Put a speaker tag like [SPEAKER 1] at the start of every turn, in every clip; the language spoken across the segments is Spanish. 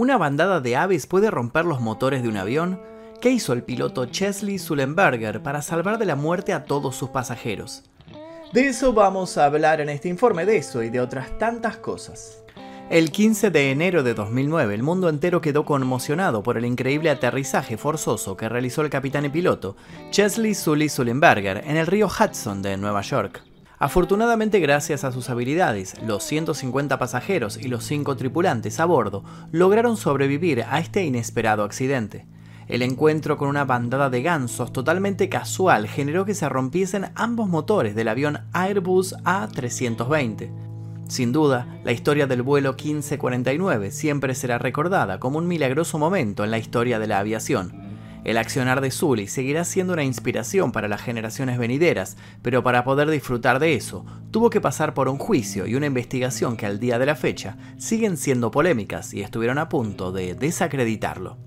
[SPEAKER 1] ¿Una bandada de aves puede romper los motores de un avión? ¿Qué hizo el piloto Chesley Sullenberger para salvar de la muerte a todos sus pasajeros? De eso vamos a hablar en este informe, de eso y de otras tantas cosas. El 15 de enero de 2009, el mundo entero quedó conmocionado por el increíble aterrizaje forzoso que realizó el capitán y piloto Chesley Sully Sullenberger en el río Hudson de Nueva York. Afortunadamente, gracias a sus habilidades, los 150 pasajeros y los 5 tripulantes a bordo lograron sobrevivir a este inesperado accidente. El encuentro con una bandada de gansos totalmente casual generó que se rompiesen ambos motores del avión Airbus A320. Sin duda, la historia del vuelo 1549 siempre será recordada como un milagroso momento en la historia de la aviación. El accionar de Sully seguirá siendo una inspiración para las generaciones venideras, pero para poder disfrutar de eso, tuvo que pasar por un juicio y una investigación que al día de la fecha siguen siendo polémicas y estuvieron a punto de desacreditarlo.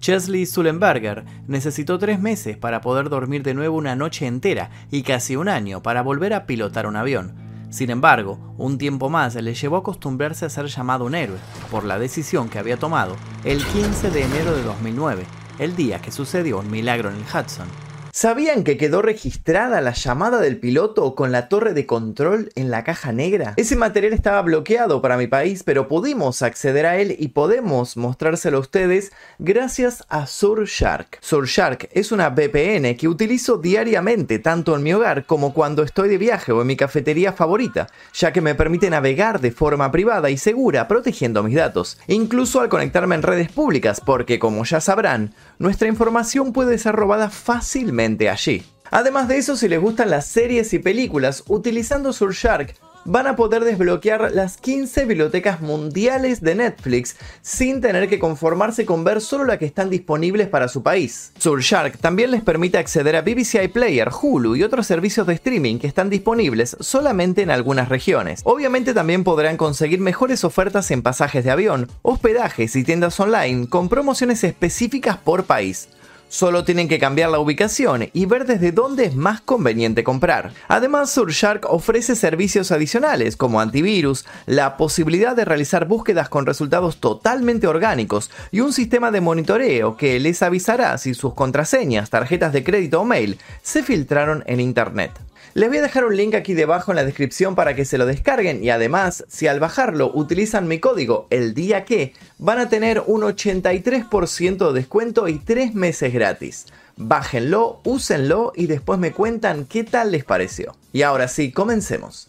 [SPEAKER 1] Chesley Sullenberger necesitó tres meses para poder dormir de nuevo una noche entera y casi un año para volver a pilotar un avión. Sin embargo, un tiempo más le llevó a acostumbrarse a ser llamado un héroe por la decisión que había tomado el 15 de enero de 2009 el día que sucedió un milagro en el Hudson.
[SPEAKER 2] ¿Sabían que quedó registrada la llamada del piloto con la torre de control en la caja negra? Ese material estaba bloqueado para mi país, pero pudimos acceder a él y podemos mostrárselo a ustedes gracias a Surfshark. Surfshark es una VPN que utilizo diariamente tanto en mi hogar como cuando estoy de viaje o en mi cafetería favorita, ya que me permite navegar de forma privada y segura protegiendo mis datos, incluso al conectarme en redes públicas, porque como ya sabrán, nuestra información puede ser robada fácilmente allí. Además de eso, si les gustan las series y películas, utilizando Surfshark van a poder desbloquear las 15 bibliotecas mundiales de Netflix sin tener que conformarse con ver solo las que están disponibles para su país. Surfshark también les permite acceder a BBC iPlayer, Hulu y otros servicios de streaming que están disponibles solamente en algunas regiones. Obviamente también podrán conseguir mejores ofertas en pasajes de avión, hospedajes y tiendas online con promociones específicas por país. Solo tienen que cambiar la ubicación y ver desde dónde es más conveniente comprar. Además, Surfshark ofrece servicios adicionales como antivirus, la posibilidad de realizar búsquedas con resultados totalmente orgánicos y un sistema de monitoreo que les avisará si sus contraseñas, tarjetas de crédito o mail se filtraron en Internet. Les voy a dejar un link aquí debajo en la descripción para que se lo descarguen y además, si al bajarlo utilizan mi código el día que, van a tener un 83% de descuento y 3 meses gratis. Bájenlo, úsenlo y después me cuentan qué tal les pareció. Y ahora sí, comencemos.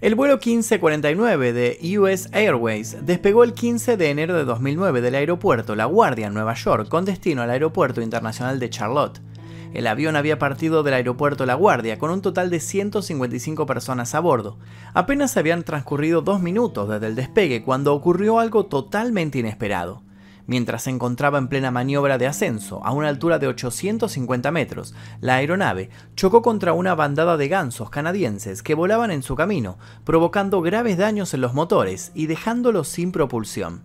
[SPEAKER 1] El vuelo 1549 de US Airways despegó el 15 de enero de 2009 del aeropuerto La Guardia en Nueva York con destino al Aeropuerto Internacional de Charlotte. El avión había partido del aeropuerto La Guardia con un total de 155 personas a bordo. Apenas habían transcurrido dos minutos desde el despegue cuando ocurrió algo totalmente inesperado. Mientras se encontraba en plena maniobra de ascenso, a una altura de 850 metros, la aeronave chocó contra una bandada de gansos canadienses que volaban en su camino, provocando graves daños en los motores y dejándolos sin propulsión.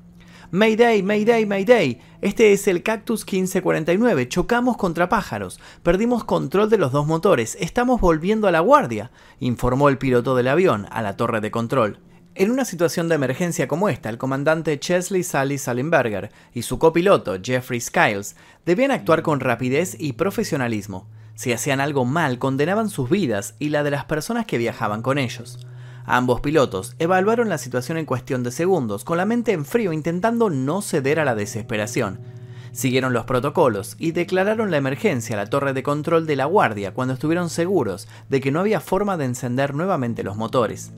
[SPEAKER 1] Mayday, Mayday, Mayday. Este es el Cactus 1549. Chocamos contra pájaros. Perdimos control de los dos motores. Estamos volviendo a la guardia, informó el piloto del avión a la torre de control. En una situación de emergencia como esta, el comandante Chesley Sally Salenberger y su copiloto Jeffrey Skiles debían actuar con rapidez y profesionalismo. Si hacían algo mal, condenaban sus vidas y la de las personas que viajaban con ellos. Ambos pilotos evaluaron la situación en cuestión de segundos, con la mente en frío intentando no ceder a la desesperación. Siguieron los protocolos y declararon la emergencia a la torre de control de la guardia cuando estuvieron seguros de que no había forma de encender nuevamente los motores.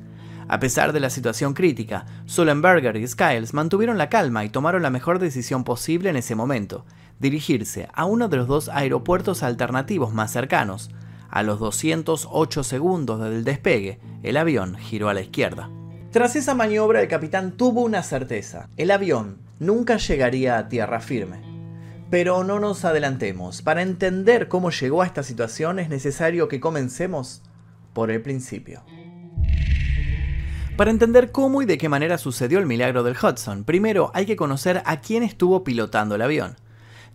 [SPEAKER 1] A pesar de la situación crítica, Sullenberger y Skiles mantuvieron la calma y tomaron la mejor decisión posible en ese momento, dirigirse a uno de los dos aeropuertos alternativos más cercanos, a los 208 segundos del despegue, el avión giró a la izquierda.
[SPEAKER 2] Tras esa maniobra, el capitán tuvo una certeza. El avión nunca llegaría a tierra firme. Pero no nos adelantemos. Para entender cómo llegó a esta situación es necesario que comencemos por el principio.
[SPEAKER 1] Para entender cómo y de qué manera sucedió el milagro del Hudson, primero hay que conocer a quién estuvo pilotando el avión.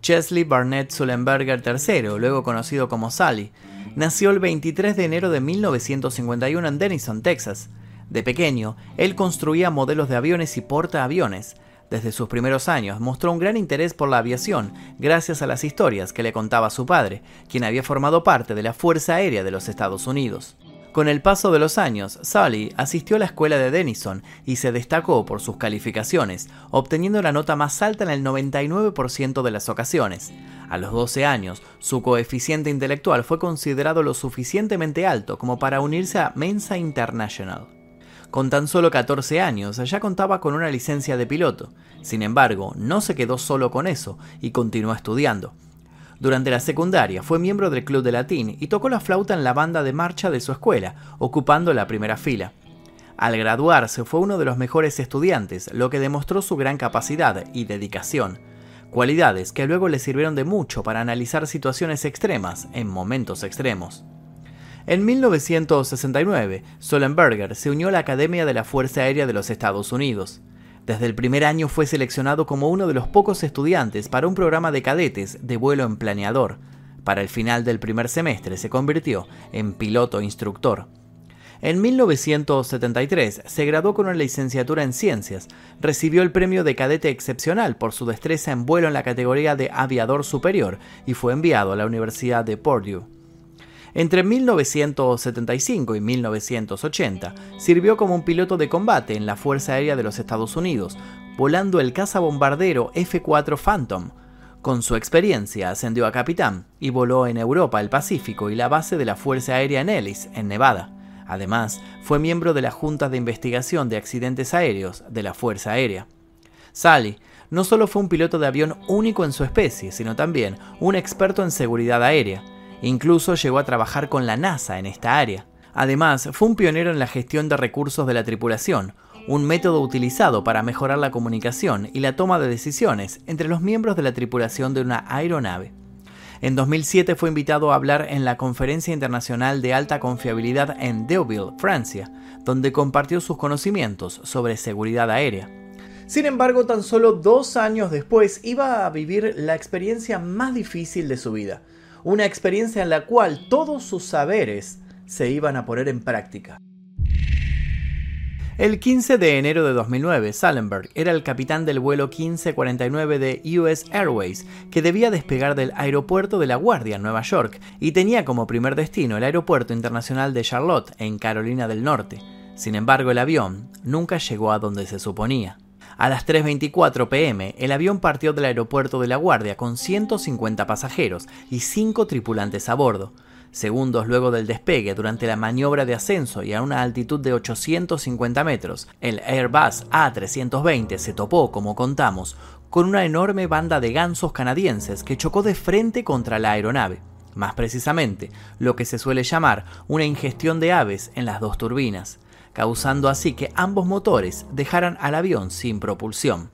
[SPEAKER 1] Chesley Barnett Sullenberger III, luego conocido como Sally, nació el 23 de enero de 1951 en Denison, Texas. De pequeño, él construía modelos de aviones y portaaviones. Desde sus primeros años mostró un gran interés por la aviación gracias a las historias que le contaba su padre, quien había formado parte de la Fuerza Aérea de los Estados Unidos. Con el paso de los años, Sully asistió a la escuela de Denison y se destacó por sus calificaciones, obteniendo la nota más alta en el 99% de las ocasiones. A los 12 años, su coeficiente intelectual fue considerado lo suficientemente alto como para unirse a Mensa International. Con tan solo 14 años ya contaba con una licencia de piloto. Sin embargo, no se quedó solo con eso y continuó estudiando. Durante la secundaria fue miembro del Club de Latín y tocó la flauta en la banda de marcha de su escuela, ocupando la primera fila. Al graduarse fue uno de los mejores estudiantes, lo que demostró su gran capacidad y dedicación, cualidades que luego le sirvieron de mucho para analizar situaciones extremas en momentos extremos. En 1969, Solenberger se unió a la Academia de la Fuerza Aérea de los Estados Unidos. Desde el primer año fue seleccionado como uno de los pocos estudiantes para un programa de cadetes de vuelo en planeador. Para el final del primer semestre se convirtió en piloto instructor. En 1973 se graduó con una licenciatura en ciencias, recibió el premio de cadete excepcional por su destreza en vuelo en la categoría de aviador superior y fue enviado a la Universidad de Purdue. Entre 1975 y 1980 sirvió como un piloto de combate en la Fuerza Aérea de los Estados Unidos, volando el caza bombardero F-4 Phantom. Con su experiencia ascendió a capitán y voló en Europa, el Pacífico y la base de la Fuerza Aérea en Ellis, en Nevada. Además, fue miembro de la Junta de Investigación de Accidentes Aéreos de la Fuerza Aérea. Sally no solo fue un piloto de avión único en su especie, sino también un experto en seguridad aérea. Incluso llegó a trabajar con la NASA en esta área. Además, fue un pionero en la gestión de recursos de la tripulación, un método utilizado para mejorar la comunicación y la toma de decisiones entre los miembros de la tripulación de una aeronave. En 2007 fue invitado a hablar en la Conferencia Internacional de Alta Confiabilidad en Deauville, Francia, donde compartió sus conocimientos sobre seguridad aérea. Sin embargo, tan solo dos años después iba a vivir la experiencia más difícil de su vida, una experiencia en la cual todos sus saberes se iban a poner en práctica. El 15 de enero de 2009, Salenberg era el capitán del vuelo 1549 de US Airways, que debía despegar del aeropuerto de La Guardia, Nueva York, y tenía como primer destino el aeropuerto internacional de Charlotte, en Carolina del Norte. Sin embargo, el avión nunca llegó a donde se suponía. A las 3.24 pm, el avión partió del aeropuerto de La Guardia con 150 pasajeros y 5 tripulantes a bordo. Segundos luego del despegue, durante la maniobra de ascenso y a una altitud de 850 metros, el Airbus A320 se topó, como contamos, con una enorme banda de gansos canadienses que chocó de frente contra la aeronave. Más precisamente, lo que se suele llamar una ingestión de aves en las dos turbinas causando así que ambos motores dejaran al avión sin propulsión.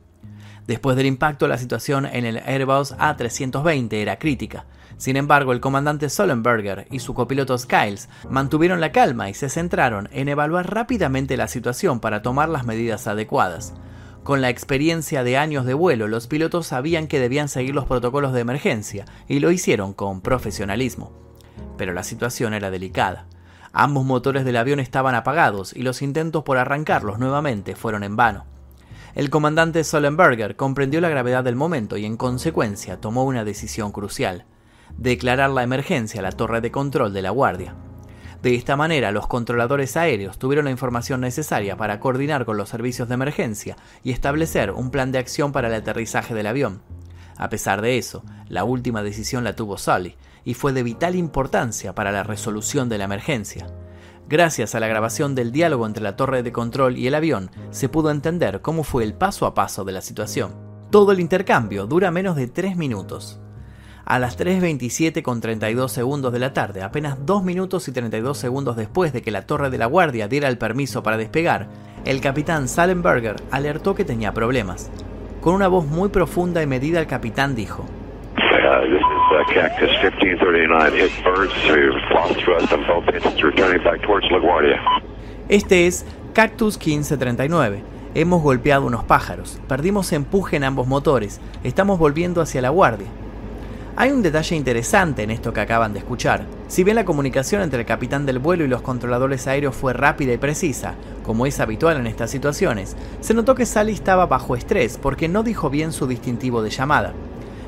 [SPEAKER 1] Después del impacto, la situación en el Airbus A320 era crítica. Sin embargo, el comandante Solenberger y su copiloto Skiles mantuvieron la calma y se centraron en evaluar rápidamente la situación para tomar las medidas adecuadas. Con la experiencia de años de vuelo, los pilotos sabían que debían seguir los protocolos de emergencia y lo hicieron con profesionalismo. Pero la situación era delicada. Ambos motores del avión estaban apagados y los intentos por arrancarlos nuevamente fueron en vano. El comandante Solenberger comprendió la gravedad del momento y en consecuencia tomó una decisión crucial, declarar la emergencia a la torre de control de la Guardia. De esta manera, los controladores aéreos tuvieron la información necesaria para coordinar con los servicios de emergencia y establecer un plan de acción para el aterrizaje del avión. A pesar de eso, la última decisión la tuvo Sully, y fue de vital importancia para la resolución de la emergencia. Gracias a la grabación del diálogo entre la torre de control y el avión, se pudo entender cómo fue el paso a paso de la situación. Todo el intercambio dura menos de 3 minutos. A las 3.27 con 32 segundos de la tarde, apenas 2 minutos y 32 segundos después de que la torre de la guardia diera el permiso para despegar, el capitán Salenberger alertó que tenía problemas. Con una voz muy profunda y medida el capitán dijo, este es Cactus 1539. Hemos golpeado unos pájaros, perdimos empuje en ambos motores, estamos volviendo hacia la guardia. Hay un detalle interesante en esto que acaban de escuchar. Si bien la comunicación entre el capitán del vuelo y los controladores aéreos fue rápida y precisa, como es habitual en estas situaciones, se notó que Sally estaba bajo estrés porque no dijo bien su distintivo de llamada.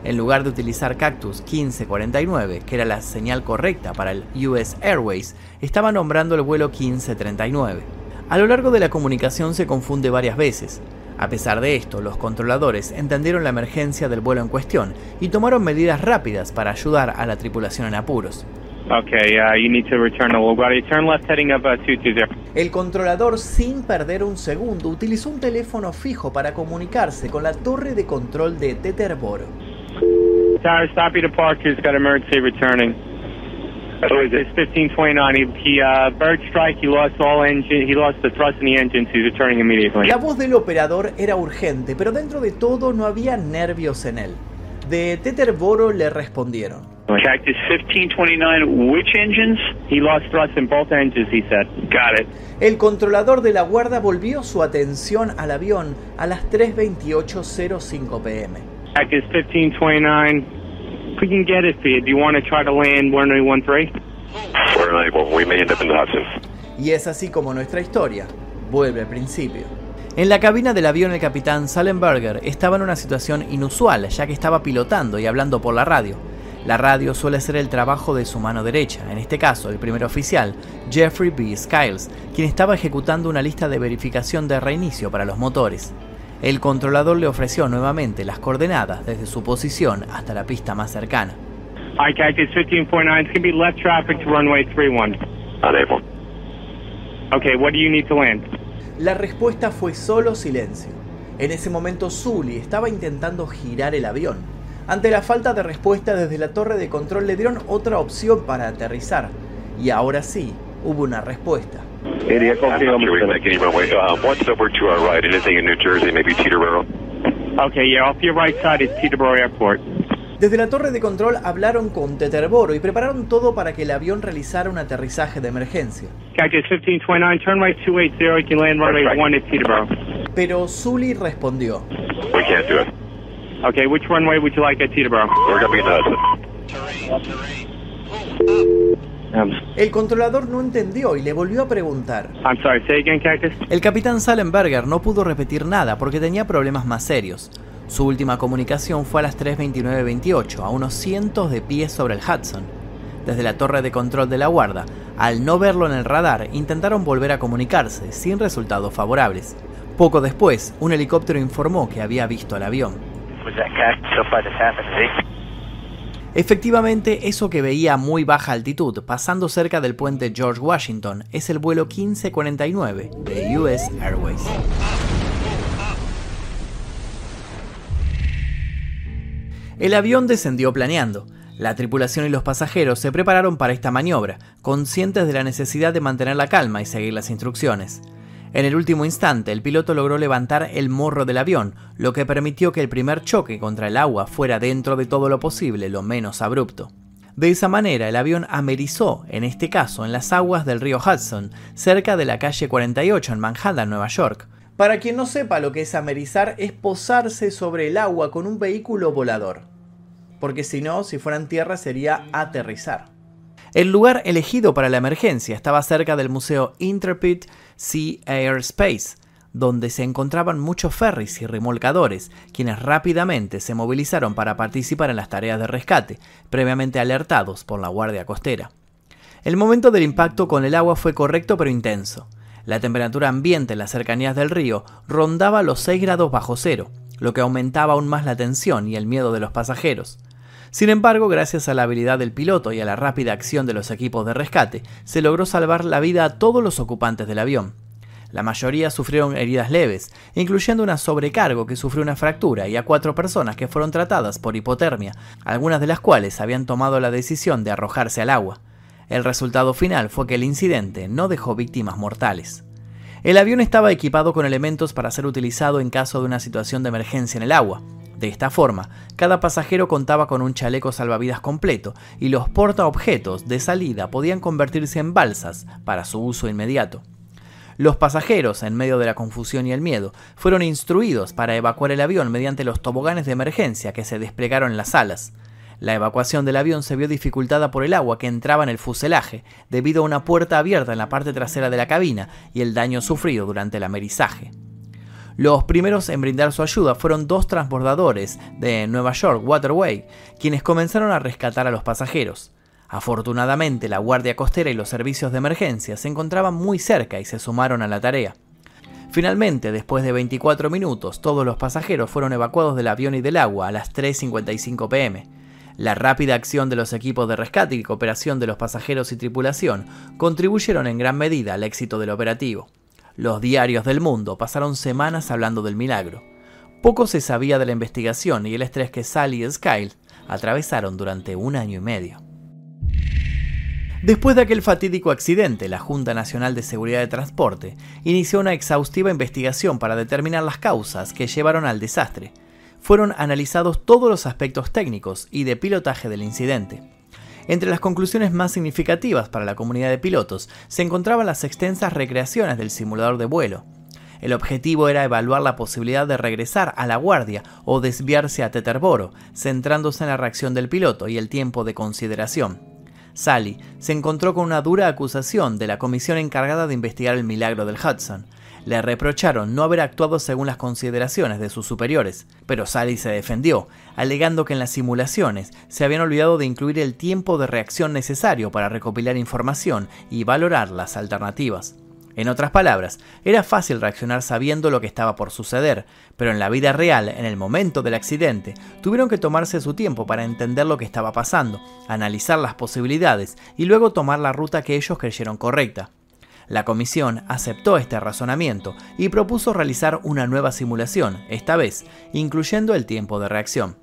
[SPEAKER 1] En lugar de utilizar Cactus 1549, que era la señal correcta para el US Airways, estaba nombrando el vuelo 1539. A lo largo de la comunicación se confunde varias veces. A pesar de esto, los controladores entendieron la emergencia del vuelo en cuestión y tomaron medidas rápidas para ayudar a la tripulación en apuros. El controlador, sin perder un segundo, utilizó un teléfono fijo para comunicarse con la torre de control de Teterboro.
[SPEAKER 3] Tower, stop your departures, got emergency returning. So it's 1529. He, he uh, bird strike. He lost all engine. He lost the thrust in the engines. He's returning immediately.
[SPEAKER 1] La voz del operador era urgente, pero dentro de todo no había nervios en él. De Teterboro le respondieron.
[SPEAKER 3] Cactus 1529. Which engines? He lost thrust in both engines. He said. Got it.
[SPEAKER 1] El controlador de la guarda volvió su atención al avión a las 3:28:05 pm.
[SPEAKER 3] Cactus 1529. We can get it for you. Do you want to try to land 1913?
[SPEAKER 4] We may end up in the Hudson.
[SPEAKER 1] Y es así como nuestra historia vuelve al principio. En la cabina del avión el capitán Salenberger estaba en una situación inusual ya que estaba pilotando y hablando por la radio. La radio suele ser el trabajo de su mano derecha, en este caso el primer oficial, Jeffrey B. Skiles, quien estaba ejecutando una lista de verificación de reinicio para los motores. El controlador le ofreció nuevamente las coordenadas desde su posición hasta la pista más cercana.
[SPEAKER 3] Hi, Cactus 1549. It's going to be left traffic to runway 31.
[SPEAKER 4] Unable.
[SPEAKER 3] Okay, what do you need to land?
[SPEAKER 1] La respuesta fue solo silencio. En ese momento Zully estaba intentando girar el avión. Ante la falta de respuesta desde la torre de control le dieron otra opción para aterrizar. Y ahora sí, hubo una respuesta.
[SPEAKER 4] I'm not sure we can make any runway. What's over to our right? Anything in New Jersey, maybe Teterboro?
[SPEAKER 3] Okay, yeah, off your right side is Teterboro Airport.
[SPEAKER 1] Desde la torre de control hablaron con Teterboro y prepararon todo para que el avión realizara un aterrizaje de emergencia.
[SPEAKER 3] Cactus 1529, turn right 280, you can land runway 1 at Teterboro.
[SPEAKER 1] Pero Zully respondió.
[SPEAKER 4] We can't do it.
[SPEAKER 3] Okay, which runway would you like at Teterboro?
[SPEAKER 4] We're going to be in the Hudson.
[SPEAKER 1] El controlador no entendió y le volvió a preguntar.
[SPEAKER 3] I'm sorry, say again, Cactus.
[SPEAKER 1] El capitán Salenberger no pudo repetir nada porque tenía problemas más serios. Su última comunicación fue a las 3.29.28, a unos cientos de pies sobre el Hudson. Desde la torre de control de la guarda, al no verlo en el radar, intentaron volver a comunicarse, sin resultados favorables. Poco después, un helicóptero informó que había visto al avión.
[SPEAKER 5] Was that Cactus?
[SPEAKER 1] Efectivamente, eso que veía a muy baja altitud, pasando cerca del puente George Washington, es el vuelo 1549 de US Airways. El avión descendió planeando. La tripulación y los pasajeros se prepararon para esta maniobra, conscientes de la necesidad de mantener la calma y seguir las instrucciones. En el último instante, el piloto logró levantar el morro del avión, lo que permitió que el primer choque contra el agua fuera dentro de todo lo posible lo menos abrupto. De esa manera, el avión amerizó, en este caso en las aguas del río Hudson, cerca de la calle 48 en Manhattan, Nueva York. Para quien no sepa lo que es amerizar, es posarse sobre el agua con un vehículo volador. Porque si no, si fuera en tierra sería aterrizar. El lugar elegido para la emergencia estaba cerca del Museo Intrepid Sea Air Space, donde se encontraban muchos ferries y remolcadores, quienes rápidamente se movilizaron para participar en las tareas de rescate, previamente alertados por la Guardia Costera. El momento del impacto con el agua fue correcto pero intenso. La temperatura ambiente en las cercanías del río rondaba los 6 grados bajo cero, lo que aumentaba aún más la tensión y el miedo de los pasajeros. Sin embargo, gracias a la habilidad del piloto y a la rápida acción de los equipos de rescate, se logró salvar la vida a todos los ocupantes del avión. La mayoría sufrieron heridas leves, incluyendo una sobrecargo que sufrió una fractura y a cuatro personas que fueron tratadas por hipotermia, algunas de las cuales habían tomado la decisión de arrojarse al agua. El resultado final fue que el incidente no dejó víctimas mortales. El avión estaba equipado con elementos para ser utilizado en caso de una situación de emergencia en el agua. De esta forma, cada pasajero contaba con un chaleco salvavidas completo y los portaobjetos de salida podían convertirse en balsas para su uso inmediato. Los pasajeros, en medio de la confusión y el miedo, fueron instruidos para evacuar el avión mediante los toboganes de emergencia que se desplegaron en las alas. La evacuación del avión se vio dificultada por el agua que entraba en el fuselaje, debido a una puerta abierta en la parte trasera de la cabina y el daño sufrido durante el amerizaje. Los primeros en brindar su ayuda fueron dos transbordadores de Nueva York Waterway, quienes comenzaron a rescatar a los pasajeros. Afortunadamente, la Guardia Costera y los servicios de emergencia se encontraban muy cerca y se sumaron a la tarea. Finalmente, después de 24 minutos, todos los pasajeros fueron evacuados del avión y del agua a las 3.55 pm. La rápida acción de los equipos de rescate y cooperación de los pasajeros y tripulación contribuyeron en gran medida al éxito del operativo. Los diarios del mundo pasaron semanas hablando del milagro. Poco se sabía de la investigación y el estrés que Sally y Skyle atravesaron durante un año y medio. Después de aquel fatídico accidente, la Junta Nacional de Seguridad de Transporte inició una exhaustiva investigación para determinar las causas que llevaron al desastre. Fueron analizados todos los aspectos técnicos y de pilotaje del incidente. Entre las conclusiones más significativas para la comunidad de pilotos se encontraban las extensas recreaciones del simulador de vuelo. El objetivo era evaluar la posibilidad de regresar a la guardia o desviarse a Teterboro, centrándose en la reacción del piloto y el tiempo de consideración. Sally se encontró con una dura acusación de la comisión encargada de investigar el milagro del Hudson, le reprocharon no haber actuado según las consideraciones de sus superiores, pero Sally se defendió, alegando que en las simulaciones se habían olvidado de incluir el tiempo de reacción necesario para recopilar información y valorar las alternativas. En otras palabras, era fácil reaccionar sabiendo lo que estaba por suceder, pero en la vida real, en el momento del accidente, tuvieron que tomarse su tiempo para entender lo que estaba pasando, analizar las posibilidades y luego tomar la ruta que ellos creyeron correcta. La comisión aceptó este razonamiento y propuso realizar una nueva simulación, esta vez incluyendo el tiempo de reacción.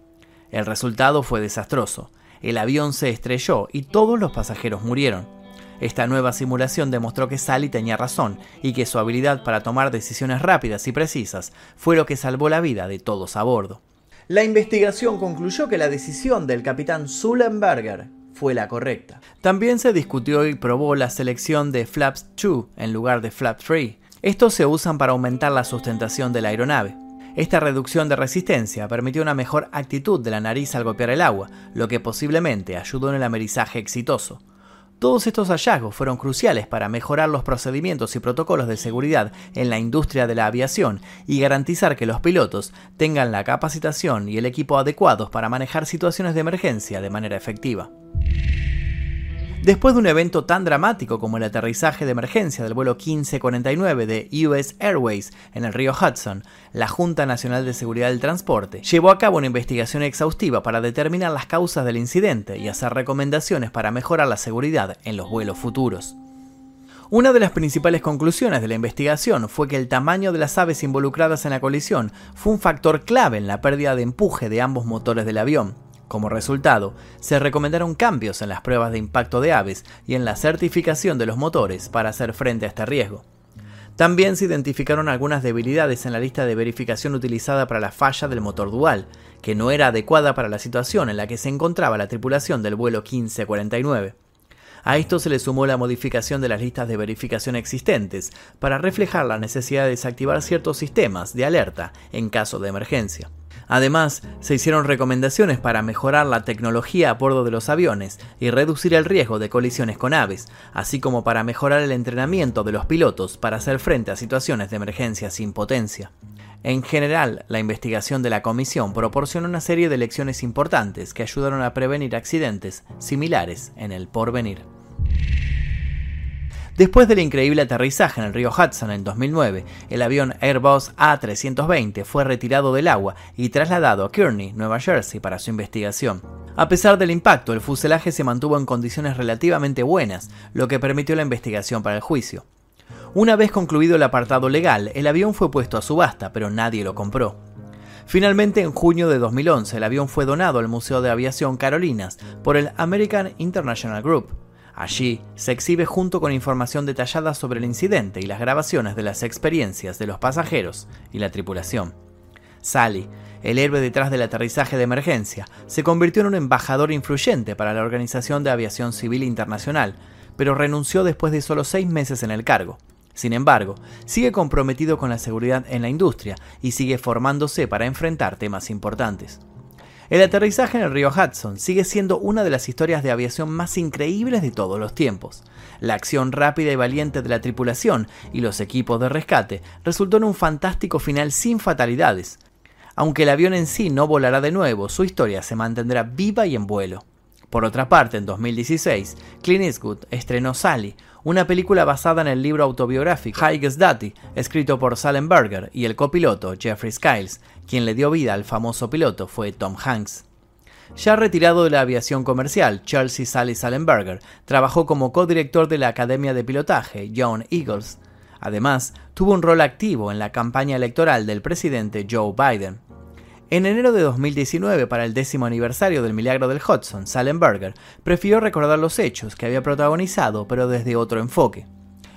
[SPEAKER 1] El resultado fue desastroso. El avión se estrelló y todos los pasajeros murieron. Esta nueva simulación demostró que Sally tenía razón y que su habilidad para tomar decisiones rápidas y precisas fue lo que salvó la vida de todos a bordo.
[SPEAKER 2] La investigación concluyó que la decisión del capitán Sullenberger fue la correcta.
[SPEAKER 1] También se discutió y probó la selección de flaps 2 en lugar de flap 3. Estos se usan para aumentar la sustentación de la aeronave. Esta reducción de resistencia permitió una mejor actitud de la nariz al golpear el agua, lo que posiblemente ayudó en el amerizaje exitoso. Todos estos hallazgos fueron cruciales para mejorar los procedimientos y protocolos de seguridad en la industria de la aviación y garantizar que los pilotos tengan la capacitación y el equipo adecuados para manejar situaciones de emergencia de manera efectiva. Después de un evento tan dramático como el aterrizaje de emergencia del vuelo 1549 de US Airways en el río Hudson, la Junta Nacional de Seguridad del Transporte llevó a cabo una investigación exhaustiva para determinar las causas del incidente y hacer recomendaciones para mejorar la seguridad en los vuelos futuros. Una de las principales conclusiones de la investigación fue que el tamaño de las aves involucradas en la colisión fue un factor clave en la pérdida de empuje de ambos motores del avión, como resultado, se recomendaron cambios en las pruebas de impacto de aves y en la certificación de los motores para hacer frente a este riesgo. También se identificaron algunas debilidades en la lista de verificación utilizada para la falla del motor dual, que no era adecuada para la situación en la que se encontraba la tripulación del vuelo 1549. A esto se le sumó la modificación de las listas de verificación existentes para reflejar la necesidad de desactivar ciertos sistemas de alerta en caso de emergencia. Además, se hicieron recomendaciones para mejorar la tecnología a bordo de los aviones y reducir el riesgo de colisiones con aves, así como para mejorar el entrenamiento de los pilotos para hacer frente a situaciones de emergencia sin potencia. En general, la investigación de la comisión proporcionó una serie de lecciones importantes que ayudaron a prevenir accidentes similares en el porvenir. Después del increíble aterrizaje en el río Hudson en 2009, el avión Airbus A320 fue retirado del agua y trasladado a Kearney, Nueva Jersey, para su investigación. A pesar del impacto, el fuselaje se mantuvo en condiciones relativamente buenas, lo que permitió la investigación para el juicio. Una vez concluido el apartado legal, el avión fue puesto a subasta, pero nadie lo compró. Finalmente, en junio de 2011, el avión fue donado al Museo de Aviación Carolinas por el American International Group. Allí se exhibe junto con información detallada sobre el incidente y las grabaciones de las experiencias de los pasajeros y la tripulación. Sally, el héroe detrás del aterrizaje de emergencia, se convirtió en un embajador influyente para la Organización de Aviación Civil Internacional, pero renunció después de solo seis meses en el cargo. Sin embargo, sigue comprometido con la seguridad en la industria y sigue formándose para enfrentar temas importantes. El aterrizaje en el río Hudson sigue siendo una de las historias de aviación más increíbles de todos los tiempos. La acción rápida y valiente de la tripulación y los equipos de rescate resultó en un fantástico final sin fatalidades. Aunque el avión en sí no volará de nuevo, su historia se mantendrá viva y en vuelo. Por otra parte, en 2016, Clint Eastwood estrenó Sally, una película basada en el libro autobiográfico Highest Daddy, escrito por Salem Berger y el copiloto Jeffrey Skiles, quien le dio vida al famoso piloto fue Tom Hanks. Ya retirado de la aviación comercial, Chelsea Sally Salenberger trabajó como codirector de la Academia de Pilotaje John Eagles. Además, tuvo un rol activo en la campaña electoral del presidente Joe Biden. En enero de 2019, para el décimo aniversario del milagro del Hudson, Salenberger prefirió recordar los hechos que había protagonizado, pero desde otro enfoque.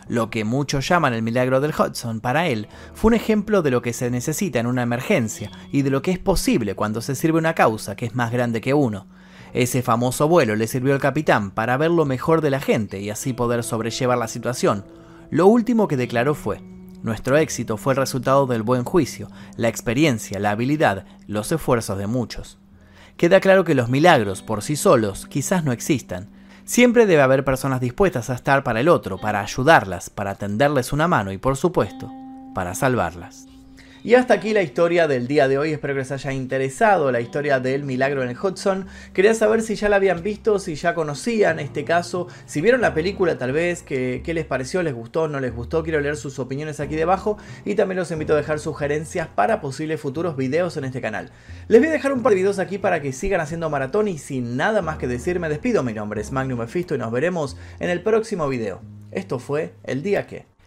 [SPEAKER 1] Lo que muchos llaman el milagro del Hudson, para él, fue un ejemplo de lo que se necesita en una emergencia y de lo que es posible cuando se sirve una causa que es más grande que uno. Ese famoso vuelo le sirvió al capitán para ver lo mejor de la gente y así poder sobrellevar la situación. Lo último que declaró fue, nuestro éxito fue el resultado del buen juicio, la experiencia, la habilidad, los esfuerzos de muchos. Queda claro que los milagros por sí solos quizás no existan. Siempre debe haber personas dispuestas a estar para el otro, para ayudarlas, para tenderles una mano y por supuesto, para salvarlas.
[SPEAKER 2] Y hasta aquí la historia del día de hoy, espero que les haya interesado la historia del milagro en el Hudson. Quería saber si ya la habían visto, si ya conocían este caso, si vieron la película tal vez, qué les pareció, les gustó, no les gustó, quiero leer sus opiniones aquí debajo y también los invito a dejar sugerencias para posibles futuros videos en este canal. Les voy a dejar un par de videos aquí para que sigan haciendo maratón y sin nada más que decir me despido, mi nombre es Magnum Mephisto y nos veremos en el próximo video. Esto fue El Día Que...